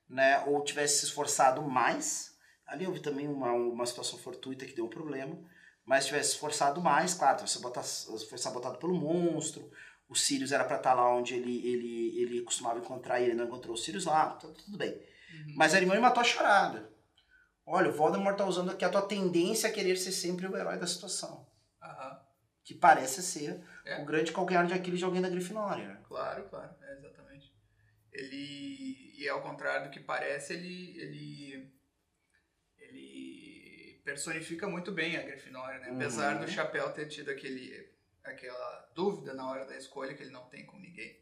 né? Ou tivesse se esforçado mais, ali houve também uma, uma situação fortuita que deu um problema mas tivesse esforçado mais, claro, você botar, foi sabotado pelo monstro, o Sirius era para estar tá lá onde ele, ele, ele costumava encontrar e ele não encontrou o Sirius lá, então tudo bem. Uhum. Mas a Hermione matou a charada. Olha, o Voldemort tá usando aqui a tua tendência a querer ser sempre o herói da situação. Uhum. Que parece ser é. o grande calcanhar de Aquiles de alguém da Grifinória. Né? Claro, claro, é, exatamente. Ele, e ao contrário do que parece, ele, ele personifica muito bem a Grifinória, né? Apesar uhum. do Chapéu ter tido aquele, aquela dúvida na hora da escolha que ele não tem com ninguém,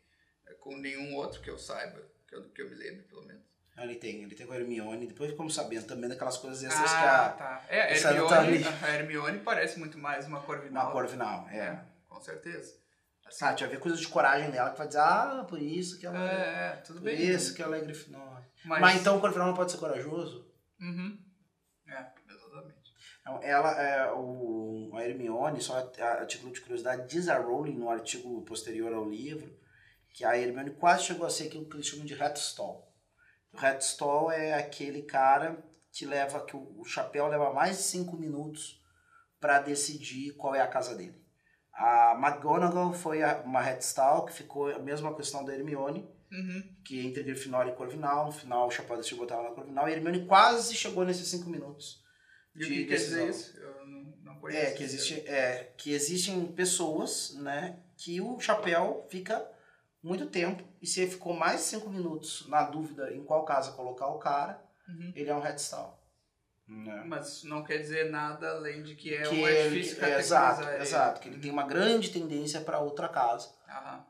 com nenhum outro que eu saiba, que eu, que eu me lembro, pelo menos. Ah, ele tem, ele tem com a Hermione, depois ficamos sabendo também daquelas coisas essas ah, que a. Tá. É, a Hermione, a Hermione parece muito mais uma Corvinal. Uma Corvinal, é. é com certeza. Assim, ah, tinha a ver coisas de coragem dela que vai dizer, ah, por isso que ela é. É, tudo por bem. Por isso que ela é Grifinória. Mas, Mas então o Corvinal não pode ser corajoso? Uhum. É. Então, ela, é, o, a Hermione, só a, a título de curiosidade, diz a Rowling no artigo posterior ao livro que a Hermione quase chegou a ser aquilo que eles chamam de Hatstall o Redstall é aquele cara que leva que o, chapéu leva mais de cinco minutos para decidir qual é a casa dele. A McGonagall foi a, uma Redstall que ficou a mesma questão da Hermione, uhum. que entre Grifinória e Corvinal, no final o chapéu decidiu botar na Corvinal, e a Hermione quase chegou nesses cinco minutos. E o que quer dizer isso? Eu não, não conheço. É que, existe, é que existem pessoas né, que o chapéu fica muito tempo. E se ele ficou mais de 5 minutos na dúvida em qual casa colocar o cara, uhum. ele é um headstall. Né? Mas não quer dizer nada além de que é que é difícil ele, é, Exato, ele. exato. Que ele tem uma grande tendência para outra casa.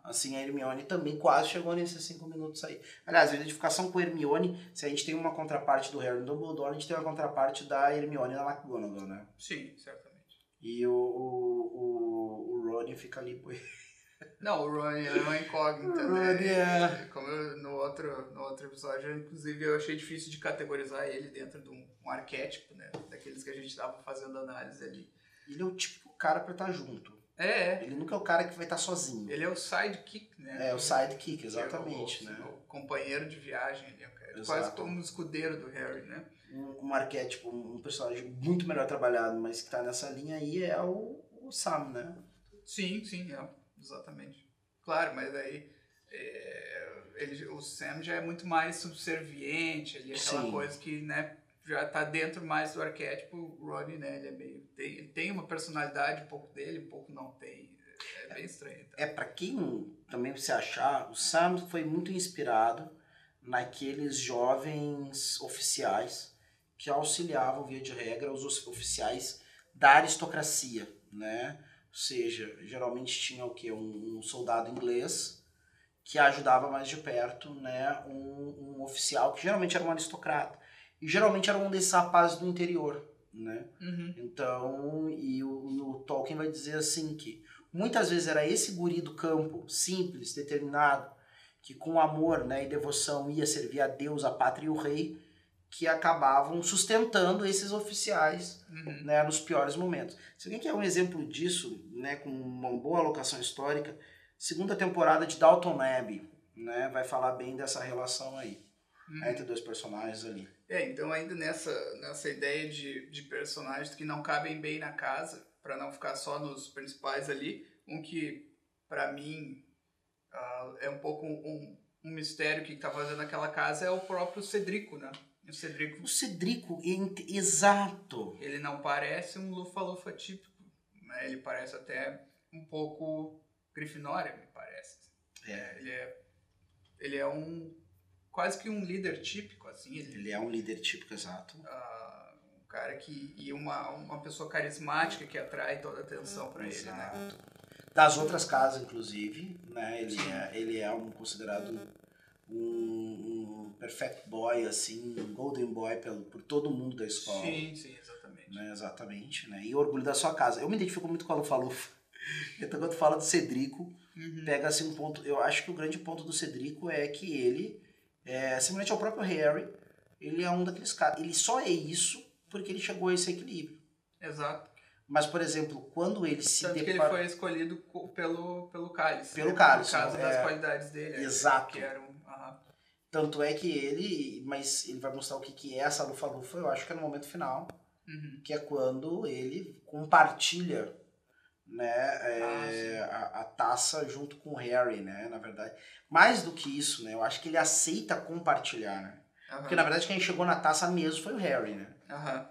Assim, a Hermione também quase chegou nesses 5 minutos aí. Aliás, a identificação com Hermione, se a gente tem uma contraparte do Harry Dumbledore, a gente tem uma contraparte da Hermione na McGonagall, né? Sim, certamente. E o, o, o, o Rony fica ali por não, o Ronnie é uma incógnita, <laughs> né? Ronnie é... Como eu, no, outro, no outro episódio, inclusive, eu achei difícil de categorizar ele dentro de um, um arquétipo, né? Daqueles que a gente estava fazendo análise ali. Ele é o típico cara pra estar junto. É, é. Ele nunca é o cara que vai estar sozinho. Ele é o sidekick, né? É, o sidekick, exatamente, é o, né? O companheiro de viagem, ele é quase como um escudeiro do Harry, né? Um, um arquétipo, um personagem muito melhor trabalhado, mas que tá nessa linha aí é o, o Sam, né? Sim, sim, é. Exatamente. Claro, mas aí é, ele, o Sam já é muito mais subserviente, ele é aquela Sim. coisa que, né, já tá dentro mais do arquétipo, Ronnie, né, ele é meio, tem, tem uma personalidade, um pouco dele, um pouco não tem, é, bem estranho. Então. É, para quem também se achar, o Sam foi muito inspirado naqueles jovens oficiais que auxiliavam, via de regra, os oficiais da aristocracia, né, ou seja, geralmente tinha o que? Um, um, soldado inglês que ajudava mais de perto né, um, um, oficial que geralmente era um aristocrata. E geralmente era um desses rapazes do interior. Né? Uhum. Então, e o, o Tolkien vai dizer assim que muitas vezes era esse guri do campo, simples, determinado, que com amor né, e devoção ia servir a Deus, a pátria e o rei, que acabavam sustentando esses oficiais uhum. né, nos piores momentos. Se alguém quer um exemplo disso, né, com uma boa alocação histórica, segunda temporada de Dalton Abbey, né, vai falar bem dessa relação aí, uhum. entre dois personagens ali. É, então ainda nessa, nessa ideia de, de personagens que não cabem bem na casa, para não ficar só nos principais ali, um que para mim uh, é um pouco um, um mistério que está fazendo aquela casa é o próprio Cedrico, né? O Cedrico. O Cedrico, exato. Ele não parece um lufa-lufa típico. Né? Ele parece até um pouco Grifinória, me parece. É. Ele é, ele é um quase que um líder típico, assim. Ele, ele é um líder típico, exato. Uh, um cara que e uma, uma pessoa carismática que atrai toda a atenção para ele, né? Das outras casas, inclusive, né? Ele é, ele é um considerado um, um perfect boy, assim, um golden boy pelo, por todo mundo da escola. Sim, sim, exatamente. Né, exatamente, né? E orgulho da sua casa. Eu me identifico muito com a Lufa-Lufa. <laughs> Então, quando fala do Cedrico, uhum. pega assim um ponto. Eu acho que o grande ponto do Cedrico é que ele, é, semelhante ao próprio Harry, ele é um daqueles caras. Ele só é isso porque ele chegou a esse equilíbrio. Exato. Mas, por exemplo, quando ele se Tanto depara... que ele foi escolhido pelo, pelo Cálice. Pelo né? Cálice. Por causa é... das qualidades dele. Né? Exato. Que eram tanto é que ele, mas ele vai mostrar o que, que é essa lufa-lufa, eu acho que é no momento final, uhum. que é quando ele compartilha né, é, ah, a, a, taça junto com o Harry, né, na verdade. Mais do que isso, né, eu acho que ele aceita compartilhar, né. Uhum. Porque na verdade quem chegou na taça mesmo foi o Harry, né. Uhum.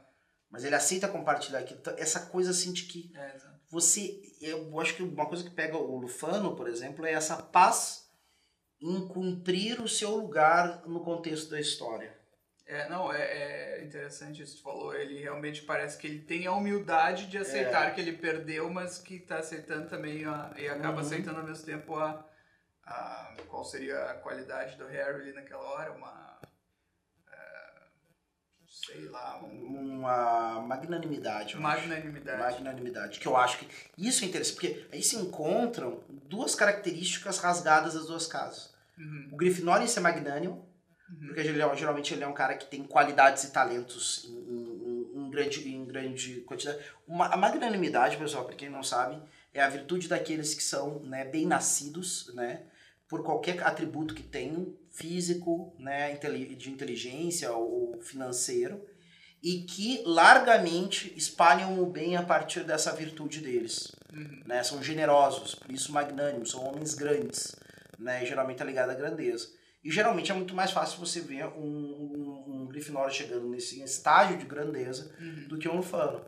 Mas ele aceita compartilhar aquilo. Então, essa coisa assim de que é, você, eu acho que uma coisa que pega o Lufano, por exemplo, é essa paz em cumprir o seu lugar no contexto da história. É, não, é, é, interessante isso que tu falou. Ele realmente parece que ele tem a humildade de aceitar é. que ele perdeu, mas que está aceitando também a, e acaba uhum. aceitando ao mesmo tempo a, a, qual seria a qualidade do Harry ali naquela hora, uma é, sei lá, um, uma magnanimidade. Magnanimidade. Magnanimidade, que eu acho que isso é interessante, porque aí se encontram duas características rasgadas das duas casas. Uhum. O Grifinória é magnânimo, Uhum. Porque geralmente ele é um cara que tem qualidades e talentos em, em, em grande, em grande quantidade. Uma, a magnanimidade, pessoal, para quem não sabe, é a virtude daqueles que são né, bem nascidos, né? Por qualquer atributo que tenham, físico, né, de inteligência ou financeiro, e que largamente espalham o bem a partir dessa virtude deles. Uhum. Né? São generosos, por isso magnânimos, são homens grandes, né? geralmente é ligado à grandeza. E geralmente é muito mais fácil você ver um, um, um Grifinória chegando nesse estágio de grandeza uhum. do que um Lufano.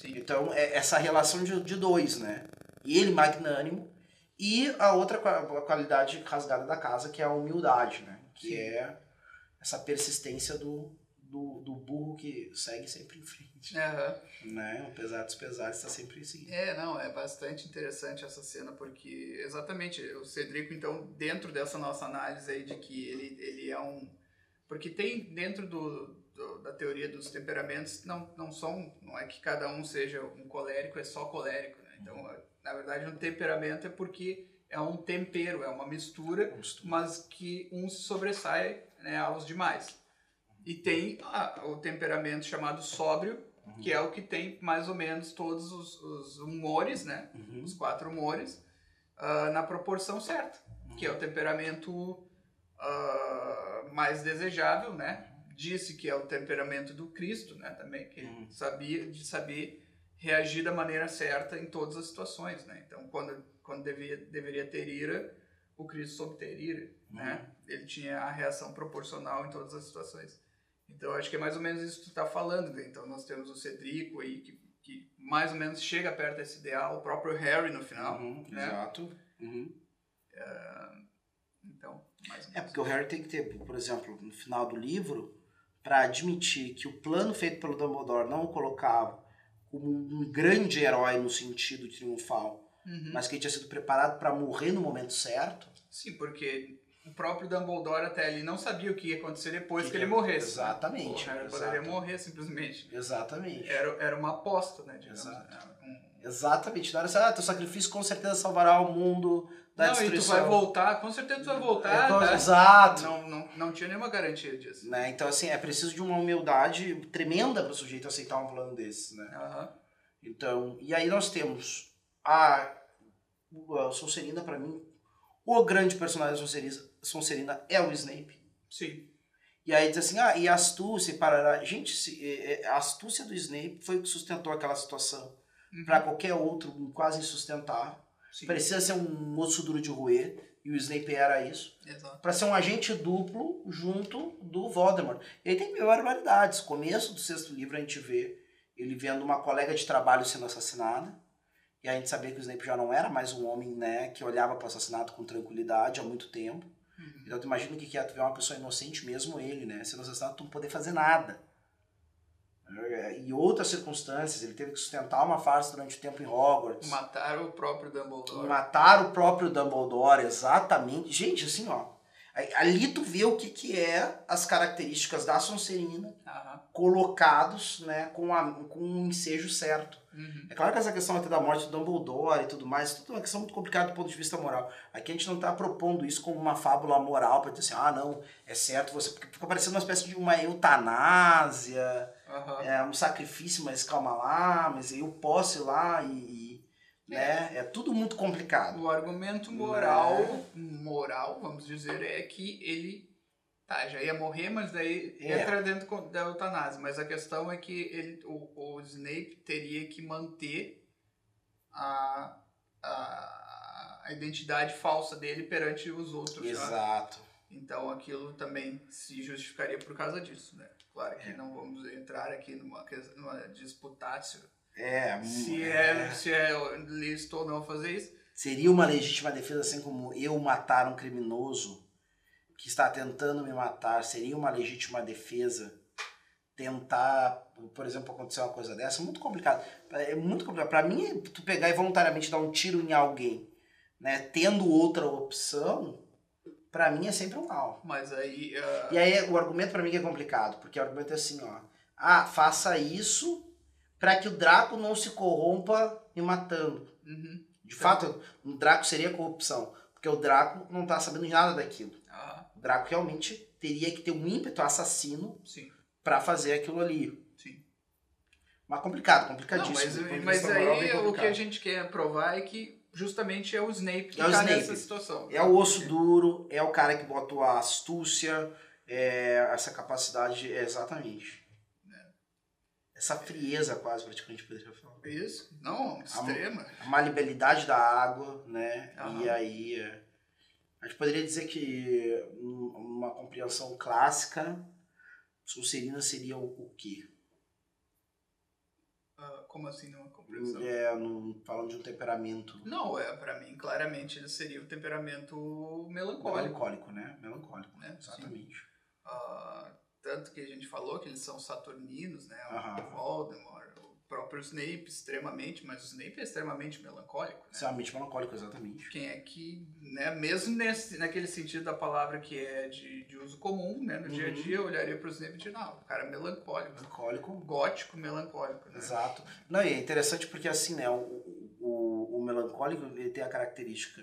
Sim. Então, é essa relação de, de dois, né? Ele magnânimo e a outra qualidade rasgada da casa, que é a humildade, né? Que Sim. é essa persistência do, do, do burro que segue sempre em frente. Uhum. Né? Apesar dos pesares, está sempre assim. É, não, é bastante interessante essa cena, porque exatamente o Cedrico, então, dentro dessa nossa análise aí de que ele, ele é um. Porque tem dentro do, do, da teoria dos temperamentos, não, não são. Não é que cada um seja um colérico, é só colérico. Né? Então, na verdade, um temperamento é porque é um tempero, é uma mistura, mistura. mas que um sobressai né, aos demais. E tem a, o temperamento chamado sóbrio, uhum. que é o que tem mais ou menos todos os, os humores, né? Uhum. Os quatro humores, uh, na proporção certa. Uhum. Que é o temperamento uh, mais desejável, né? Disse que é o temperamento do Cristo, né? Também, que uhum. sabia de saber reagir da maneira certa em todas as situações, né? Então, quando, quando devia, deveria ter ira, o Cristo soube ter ira, né? Uhum. Ele tinha a reação proporcional em todas as situações. Então acho que é mais ou menos isso que tu está falando. Né? Então nós temos o Cedrico aí que, que mais ou menos chega perto desse ideal, o próprio Harry no final. Uhum, né? Exato. Uhum. Uh, então, mais ou menos. É porque o Harry tem que ter, por exemplo, no final do livro, para admitir que o plano feito pelo Dumbledore não o colocava como um grande herói no sentido triunfal, uhum. mas que ele tinha sido preparado para morrer no momento certo. Sim, porque o próprio Dumbledore até ali não sabia o que ia acontecer depois que, que ele morresse. Exatamente. Né? Harry poderia morrer simplesmente. Exatamente. Era, era uma aposta, né? Digamos. Exato. Um... Exatamente. Não era assim, ah, teu sacrifício com certeza salvará o mundo da não, destruição. e tu vai voltar, com certeza tu vai voltar. Tá? Exato. Não, não, não tinha nenhuma garantia disso. Né? Então, assim, é preciso de uma humildade tremenda para o sujeito aceitar um plano desses, né? Uhum. Então, e aí nós temos a, a Sonserina, para mim, o grande personagem da Sonserina, Sonserina é o Snape. Sim. E aí diz assim, ah, e a astúcia, parará. Gente, é, é, a astúcia do Snape foi o que sustentou aquela situação. Uhum. Para qualquer outro, quase insustentável. Sim. Precisa ser um moço duro de roer, e o Snape era isso. Para ser um agente duplo junto do Voldemort. E aí tem mil barbaridades. Começo do sexto livro a gente vê ele vendo uma colega de trabalho sendo assassinada. E a gente sabia que o Snape já não era mais um homem né, que olhava para o assassinato com tranquilidade há muito tempo. Uhum. Então tu imagina o que é tu ver uma pessoa inocente, mesmo ele, né? Sendo assassinado, tu não poder fazer nada. E outras circunstâncias, ele teve que sustentar uma farsa durante o tempo em Hogwarts. Matar o próprio Dumbledore. Matar o próprio Dumbledore, exatamente. Gente, assim, ó. Ali tu vê o que, que é as características da Sonserina uhum. colocados né, com, a, com um ensejo certo. Uhum. É claro que essa questão até da morte do Dumbledore e tudo mais, tudo é uma questão muito complicada do ponto de vista moral. Aqui a gente não está propondo isso como uma fábula moral para dizer assim, ah não, é certo você. Porque fica parecendo uma espécie de uma eutanásia, uhum. é, um sacrifício, mas calma lá, mas eu posso ir lá e né? É tudo muito complicado. O argumento moral, né? moral, vamos dizer, é que ele tá, já ia morrer, mas daí é. entra dentro da eutanásia. Mas a questão é que ele, o, o Snape teria que manter a, a, a identidade falsa dele perante os outros. Exato. Já. Então aquilo também se justificaria por causa disso, né? Claro que é. não vamos entrar aqui numa, numa disputácio é, se é, é, se é lícito ou não fazer isso. Seria uma legítima defesa, assim como eu matar um criminoso que está tentando me matar, seria uma legítima defesa tentar, por exemplo, acontecer uma coisa dessa? Muito complicado. É muito complicado. Para mim, tu pegar e voluntariamente dar um tiro em alguém, né, tendo outra opção, para mim é sempre um mal. Mas aí. Uh... E aí o argumento para mim é complicado, porque o argumento é assim, ó. Ah, faça isso para que o Draco não se corrompa me matando. Uhum. De fato, o Draco seria corrupção, porque o Draco não tá sabendo de nada daquilo. Ah. O Draco realmente teria que ter um ímpeto assassino para fazer aquilo ali. Sim. Mas complicado, complicadíssimo. Não, mas, mas aí o que a gente quer provar é que justamente é o Snape que é tá nessa situação. É o osso duro, é o cara que botou a astúcia, é essa capacidade, exatamente essa frieza quase praticamente poderia falar. Isso, não, extrema. A, a maleabilidade da água, né? Uhum. E aí é, a gente poderia dizer que uma compreensão clássica, Sonserina seria o, o quê? Uh, como assim numa compreensão? É, no, falando de um temperamento. Não, é, para mim, claramente ele seria o temperamento melancólico. Melancólico, né? Melancólico, né? Exatamente. Uh, tanto que a gente falou que eles são saturninos, né? O Voldemort, o próprio Snape extremamente, mas o Snape é extremamente melancólico, né? Extremamente melancólico, exatamente. Quem é que, né, mesmo nesse, naquele sentido da palavra que é de, de uso comum, né, no uhum. dia a uhum. dia, eu olharia para o Snape e diria, não, o cara é melancólico. Melancólico. Gótico melancólico, né? Exato. Não, e é interessante porque assim, né, o, o, o melancólico ele tem a característica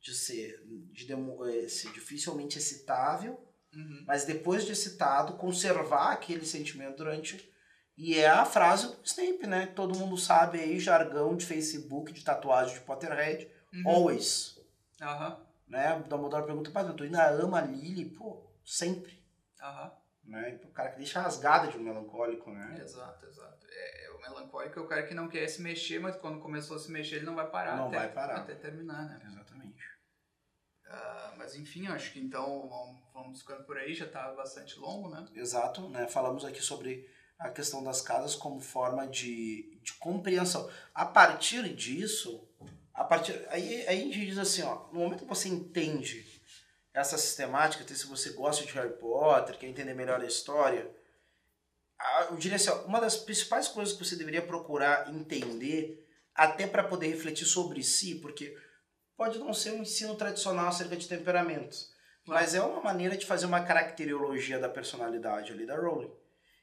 de ser, de, de, eh, ser dificilmente excitável, Uhum. Mas depois de citado, conservar aquele sentimento durante. E é a frase do Snape, né? Todo mundo sabe aí, jargão de Facebook, de tatuagem de Potterhead. Uhum. Always. Uhum. Né? O Dumbledore pergunta, mas tu ainda ama a Lily? Pô, sempre. Uhum. Né? O cara que deixa rasgada de um melancólico, né? Exato, exato. É, é, o melancólico é o cara que não quer se mexer, mas quando começou a se mexer ele não vai parar. Não até, vai parar. Até terminar, né? Exatamente. Uh, mas enfim, acho que então vamos ficando por aí, já está bastante longo, né? Exato, né? Falamos aqui sobre a questão das casas como forma de, de compreensão. A partir disso, a partir aí, aí a gente diz assim, ó, no momento que você entende essa sistemática, se você gosta de Harry Potter, quer entender melhor a história, eu diria assim, ó, uma das principais coisas que você deveria procurar entender, até para poder refletir sobre si, porque pode não ser um ensino tradicional acerca de temperamentos, mas é uma maneira de fazer uma caracteriologia da personalidade ali da Rowling.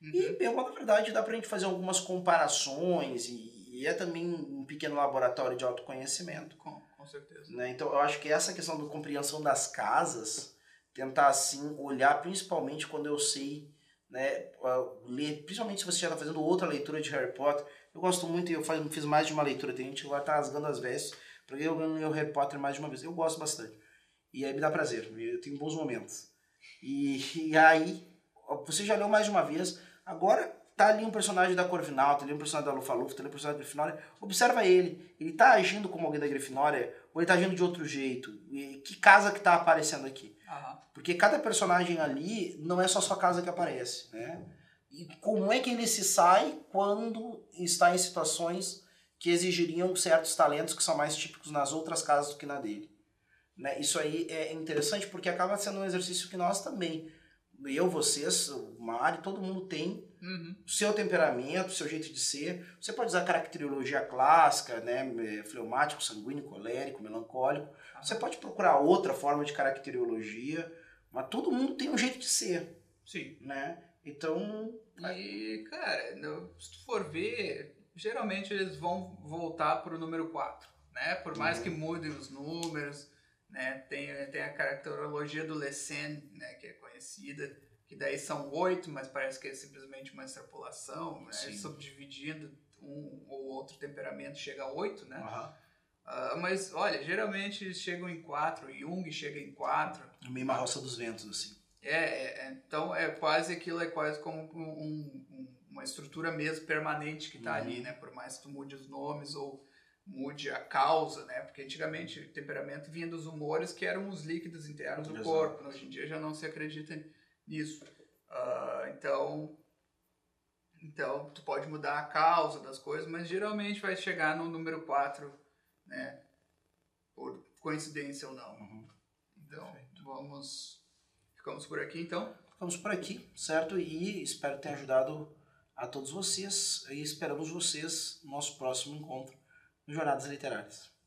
Uhum. E, pela na verdade, dá pra gente fazer algumas comparações e, e, é também um pequeno laboratório de autoconhecimento. Com, com certeza. Né? Então, eu acho que essa questão da compreensão das casas, tentar, assim, olhar principalmente quando eu sei, né, ler, principalmente se você já está fazendo outra leitura de Harry Potter. Eu gosto muito, eu fiz mais de uma leitura, tem gente que agora tá rasgando as vestes, porque eu ganhei o Harry Potter mais de uma vez. Eu gosto bastante. E aí me dá prazer, eu tenho bons momentos. E, e aí, você já leu mais de uma vez, agora tá ali um personagem da Corvinal, tá ali um personagem da Lufa-Lufa, tá ali um personagem da Grifinória, observa ele, ele tá agindo como alguém da Grifinória ou ele tá agindo de outro jeito? E que casa que tá aparecendo aqui? Uhum. Porque cada personagem ali não é só sua casa que aparece, né? E como é que ele se sai quando está em situações que exigiriam certos talentos que são mais típicos nas outras casas do que na dele? Né? Isso aí é interessante porque acaba sendo um exercício que nós também, eu, vocês, o Mário, todo mundo tem uhum. seu temperamento, seu jeito de ser. Você pode usar caracterologia clássica, né? É, fleumático, sanguíneo, colérico, melancólico. Uhum. Você pode procurar outra forma de caracterologia, mas todo mundo tem um jeito de ser. Sim. Né? Então. E, cara, se tu for ver, geralmente eles vão voltar para o número 4. Né? Por mais uhum. que mudem os números, né? Tem, tem a caracterologia do Lessen, né, que é conhecida, que daí são oito, mas parece que é simplesmente uma extrapolação, né? subdividindo um ou outro temperamento chega a oito, né? Uhum. Uh, mas olha, geralmente eles chegam em quatro, Jung chega em quatro. Meio uma roça dos ventos, assim. É, é, então é quase aquilo, é quase como um, um, uma estrutura mesmo permanente que está uhum. ali, né? Por mais que tu mude os nomes ou mude a causa, né? Porque antigamente o temperamento vinha dos humores que eram os líquidos internos do Exato. corpo. Hoje em dia já não se acredita nisso. Uh, então, então, tu pode mudar a causa das coisas, mas geralmente vai chegar no número 4, né? Por coincidência ou não. Uhum. Então, Perfeito. vamos. Ficamos por aqui então? Ficamos por aqui, certo? E espero ter ajudado a todos vocês e esperamos vocês no nosso próximo encontro no Jornadas Literárias.